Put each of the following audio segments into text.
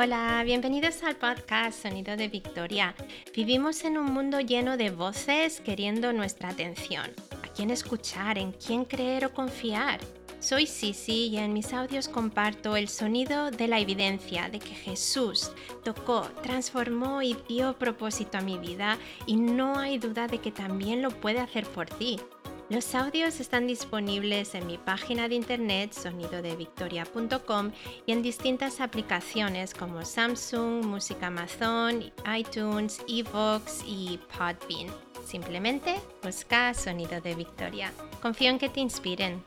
Hola, bienvenidos al podcast Sonido de Victoria. Vivimos en un mundo lleno de voces queriendo nuestra atención. ¿A quién escuchar? ¿En quién creer o confiar? Soy Sisi y en mis audios comparto el sonido de la evidencia de que Jesús tocó, transformó y dio propósito a mi vida y no hay duda de que también lo puede hacer por ti. Los audios están disponibles en mi página de internet sonidodevictoria.com y en distintas aplicaciones como Samsung, Música Amazon, iTunes, Evox y Podbean. Simplemente busca Sonido de Victoria. Confío en que te inspiren.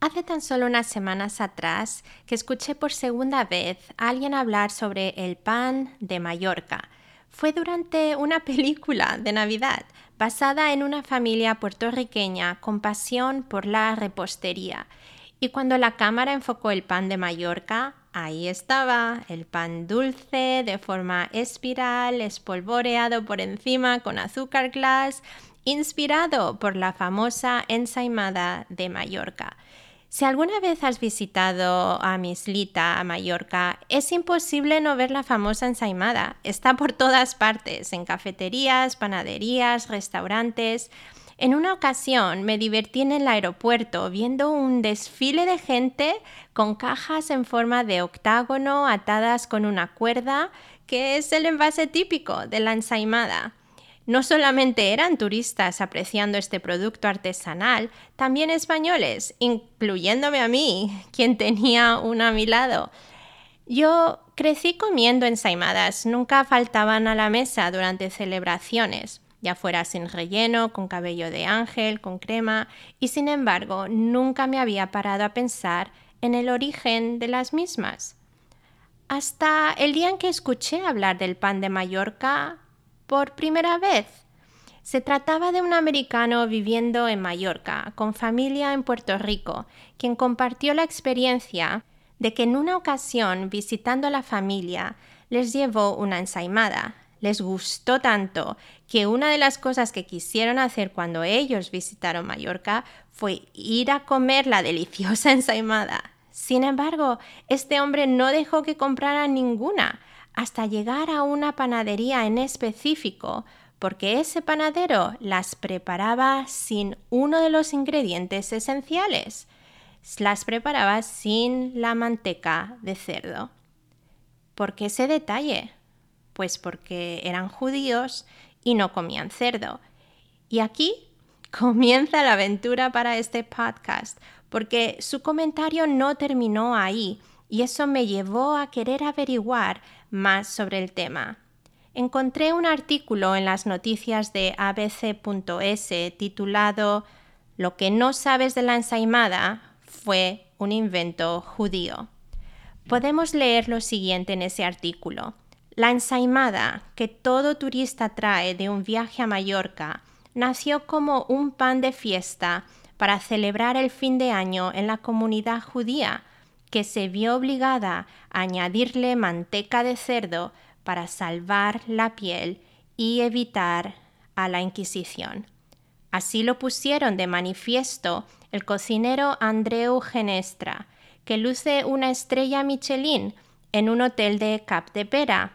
Hace tan solo unas semanas atrás que escuché por segunda vez a alguien hablar sobre el pan de Mallorca fue durante una película de Navidad basada en una familia puertorriqueña con pasión por la repostería. Y cuando la cámara enfocó el pan de Mallorca, ahí estaba, el pan dulce de forma espiral, espolvoreado por encima con azúcar glass, inspirado por la famosa ensaimada de Mallorca. Si alguna vez has visitado a Mislita, a Mallorca, es imposible no ver la famosa ensaimada. Está por todas partes, en cafeterías, panaderías, restaurantes. En una ocasión me divertí en el aeropuerto viendo un desfile de gente con cajas en forma de octágono atadas con una cuerda, que es el envase típico de la ensaimada. No solamente eran turistas apreciando este producto artesanal, también españoles, incluyéndome a mí, quien tenía una a mi lado. Yo crecí comiendo ensaimadas, nunca faltaban a la mesa durante celebraciones, ya fuera sin relleno, con cabello de ángel, con crema, y sin embargo nunca me había parado a pensar en el origen de las mismas. Hasta el día en que escuché hablar del pan de Mallorca, por primera vez. Se trataba de un americano viviendo en Mallorca, con familia en Puerto Rico, quien compartió la experiencia de que en una ocasión, visitando a la familia, les llevó una ensaimada. Les gustó tanto que una de las cosas que quisieron hacer cuando ellos visitaron Mallorca fue ir a comer la deliciosa ensaimada. Sin embargo, este hombre no dejó que compraran ninguna, hasta llegar a una panadería en específico, porque ese panadero las preparaba sin uno de los ingredientes esenciales. Las preparaba sin la manteca de cerdo. ¿Por qué ese detalle? Pues porque eran judíos y no comían cerdo. Y aquí comienza la aventura para este podcast, porque su comentario no terminó ahí y eso me llevó a querer averiguar más sobre el tema. Encontré un artículo en las noticias de abc.es titulado Lo que no sabes de la ensaimada fue un invento judío. Podemos leer lo siguiente en ese artículo. La ensaimada que todo turista trae de un viaje a Mallorca nació como un pan de fiesta para celebrar el fin de año en la comunidad judía que se vio obligada a añadirle manteca de cerdo para salvar la piel y evitar a la Inquisición. Así lo pusieron de manifiesto el cocinero Andreu Genestra, que luce una estrella Michelin en un hotel de Cap de Pera,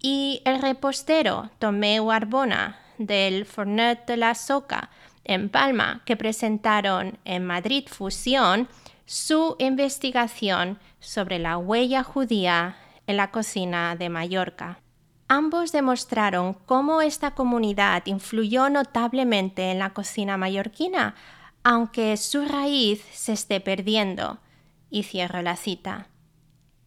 y el repostero Tomeu Arbona del Fornet de la Soca en Palma, que presentaron en Madrid Fusión su investigación sobre la huella judía en la cocina de Mallorca. Ambos demostraron cómo esta comunidad influyó notablemente en la cocina mallorquina, aunque su raíz se esté perdiendo. Y cierro la cita.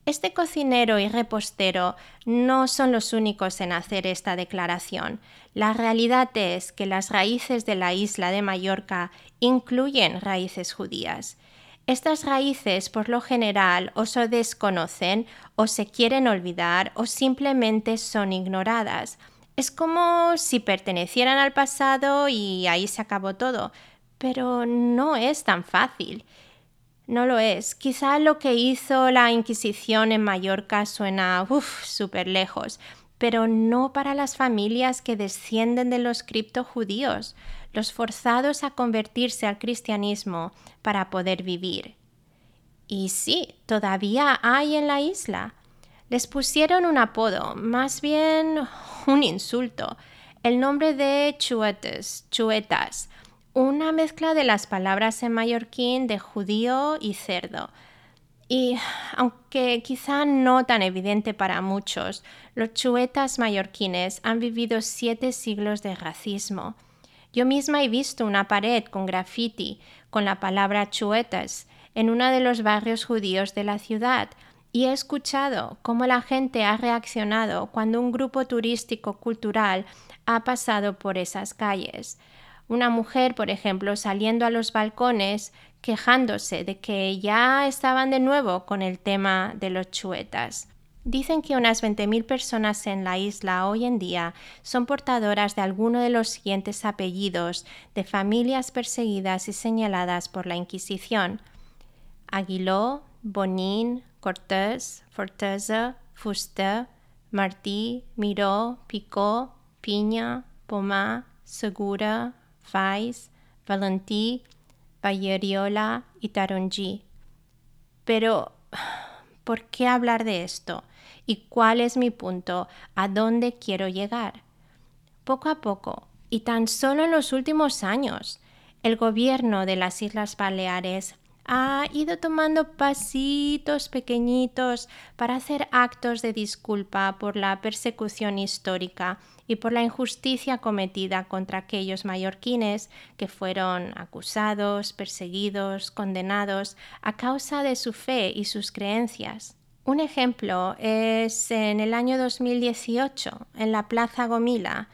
Este cocinero y repostero no son los únicos en hacer esta declaración. La realidad es que las raíces de la isla de Mallorca incluyen raíces judías. Estas raíces por lo general o se desconocen o se quieren olvidar o simplemente son ignoradas. Es como si pertenecieran al pasado y ahí se acabó todo. Pero no es tan fácil. No lo es. Quizá lo que hizo la Inquisición en Mallorca suena súper lejos, pero no para las familias que descienden de los criptojudíos. Los forzados a convertirse al cristianismo para poder vivir. Y sí, todavía hay en la isla. Les pusieron un apodo, más bien un insulto, el nombre de chuetes, chuetas, una mezcla de las palabras en mallorquín de judío y cerdo. Y aunque quizá no tan evidente para muchos, los chuetas mallorquines han vivido siete siglos de racismo. Yo misma he visto una pared con graffiti con la palabra chuetas en uno de los barrios judíos de la ciudad y he escuchado cómo la gente ha reaccionado cuando un grupo turístico cultural ha pasado por esas calles. Una mujer, por ejemplo, saliendo a los balcones quejándose de que ya estaban de nuevo con el tema de los chuetas. Dicen que unas 20.000 personas en la isla hoy en día son portadoras de alguno de los siguientes apellidos de familias perseguidas y señaladas por la Inquisición. Aguiló, Bonín, Cortés, Forteza, Fuster, Martí, Miró, Picó, Piña, Pomá, Segura, Fais, Valentí, Bayeriola y Taronji. Pero, ¿por qué hablar de esto? ¿Y cuál es mi punto? ¿A dónde quiero llegar? Poco a poco, y tan solo en los últimos años, el gobierno de las Islas Baleares ha ido tomando pasitos pequeñitos para hacer actos de disculpa por la persecución histórica y por la injusticia cometida contra aquellos mallorquines que fueron acusados, perseguidos, condenados a causa de su fe y sus creencias. Un ejemplo es en el año 2018, en la Plaza Gomila,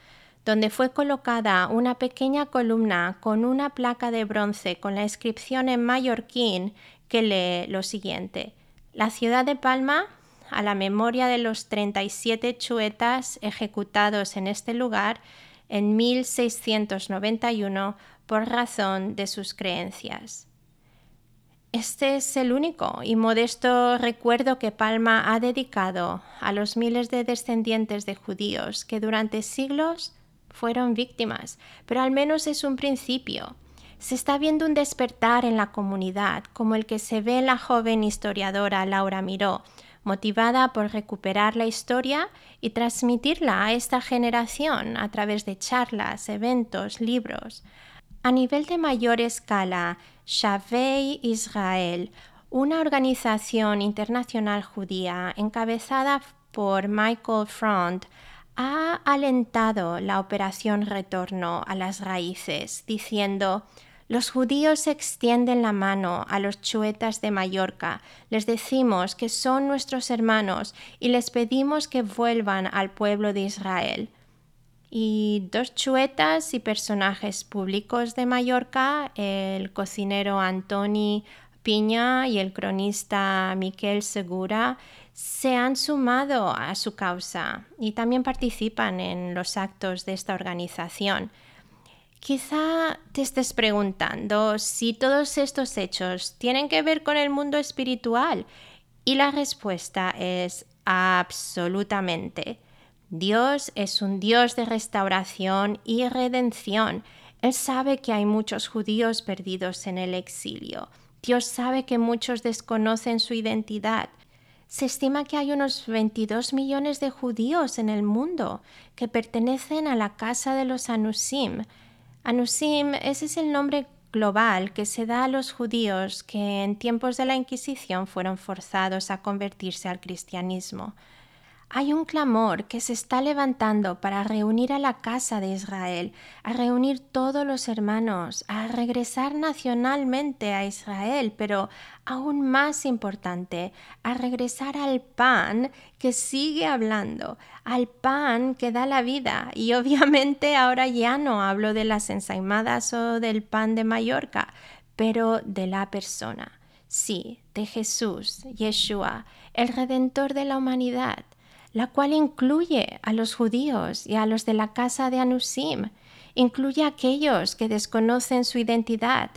donde fue colocada una pequeña columna con una placa de bronce con la inscripción en mallorquín que lee lo siguiente. La ciudad de Palma a la memoria de los 37 chuetas ejecutados en este lugar en 1691 por razón de sus creencias. Este es el único y modesto recuerdo que Palma ha dedicado a los miles de descendientes de judíos que durante siglos fueron víctimas, pero al menos es un principio. Se está viendo un despertar en la comunidad, como el que se ve en la joven historiadora Laura Miró, motivada por recuperar la historia y transmitirla a esta generación a través de charlas, eventos, libros. A nivel de mayor escala, Shavei Israel, una organización internacional judía encabezada por Michael Front, ha alentado la operación Retorno a las Raíces, diciendo los judíos extienden la mano a los chuetas de Mallorca, les decimos que son nuestros hermanos y les pedimos que vuelvan al pueblo de Israel. Y dos chuetas y personajes públicos de Mallorca, el cocinero Antoni Piña y el cronista Miquel Segura, se han sumado a su causa y también participan en los actos de esta organización. Quizá te estés preguntando si todos estos hechos tienen que ver con el mundo espiritual y la respuesta es absolutamente. Dios es un Dios de restauración y redención. Él sabe que hay muchos judíos perdidos en el exilio. Dios sabe que muchos desconocen su identidad. Se estima que hay unos 22 millones de judíos en el mundo que pertenecen a la casa de los Anusim, Anusim, ese es el nombre global que se da a los judíos que en tiempos de la Inquisición fueron forzados a convertirse al cristianismo. Hay un clamor que se está levantando para reunir a la casa de Israel, a reunir todos los hermanos, a regresar nacionalmente a Israel, pero aún más importante, a regresar al pan que sigue hablando, al pan que da la vida. Y obviamente ahora ya no hablo de las ensaimadas o del pan de Mallorca, pero de la persona. Sí, de Jesús, Yeshua, el redentor de la humanidad la cual incluye a los judíos y a los de la casa de Anusim, incluye a aquellos que desconocen su identidad.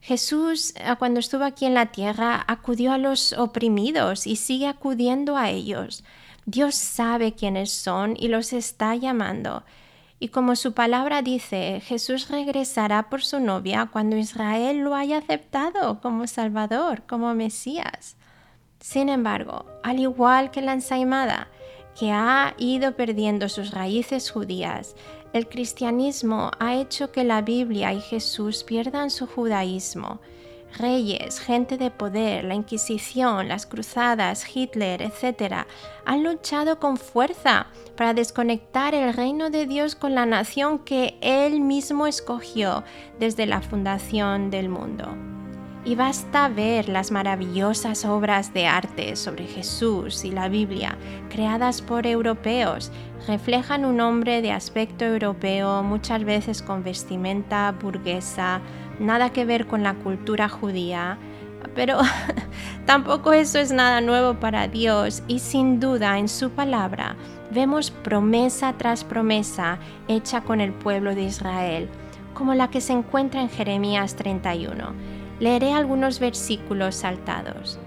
Jesús, eh, cuando estuvo aquí en la tierra, acudió a los oprimidos y sigue acudiendo a ellos. Dios sabe quiénes son y los está llamando. Y como su palabra dice, Jesús regresará por su novia cuando Israel lo haya aceptado como Salvador, como Mesías. Sin embargo, al igual que la ensaimada, que ha ido perdiendo sus raíces judías, el cristianismo ha hecho que la Biblia y Jesús pierdan su judaísmo. Reyes, gente de poder, la Inquisición, las cruzadas, Hitler, etc., han luchado con fuerza para desconectar el reino de Dios con la nación que Él mismo escogió desde la fundación del mundo. Y basta ver las maravillosas obras de arte sobre Jesús y la Biblia, creadas por europeos, reflejan un hombre de aspecto europeo, muchas veces con vestimenta burguesa, nada que ver con la cultura judía, pero tampoco eso es nada nuevo para Dios y sin duda en su palabra vemos promesa tras promesa hecha con el pueblo de Israel, como la que se encuentra en Jeremías 31 Leeré algunos versículos saltados.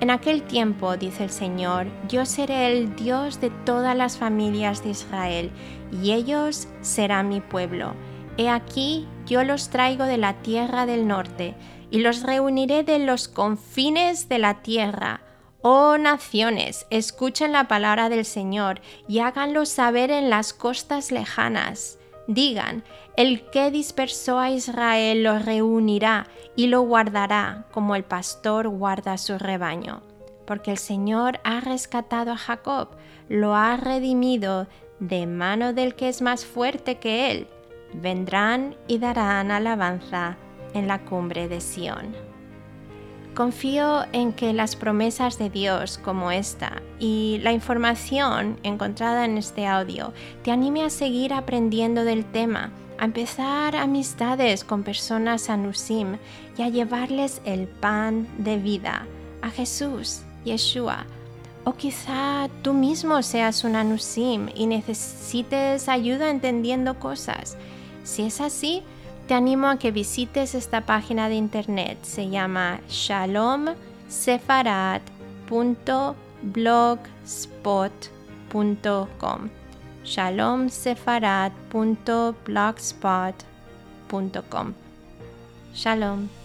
En aquel tiempo, dice el Señor, yo seré el Dios de todas las familias de Israel, y ellos serán mi pueblo. He aquí, yo los traigo de la tierra del norte, y los reuniré de los confines de la tierra. Oh naciones, escuchen la palabra del Señor y háganlo saber en las costas lejanas. Digan, el que dispersó a Israel lo reunirá y lo guardará como el pastor guarda su rebaño. Porque el Señor ha rescatado a Jacob, lo ha redimido de mano del que es más fuerte que él. Vendrán y darán alabanza en la cumbre de Sión. Confío en que las promesas de Dios como esta y la información encontrada en este audio te anime a seguir aprendiendo del tema, a empezar amistades con personas anusim y a llevarles el pan de vida, a Jesús, Yeshua. O quizá tú mismo seas un anusim y necesites ayuda entendiendo cosas. Si es así, te animo a que visites esta página de internet. Se llama shalomsefarat.blogspot.com. shalomsefarat.blogspot.com. Shalom.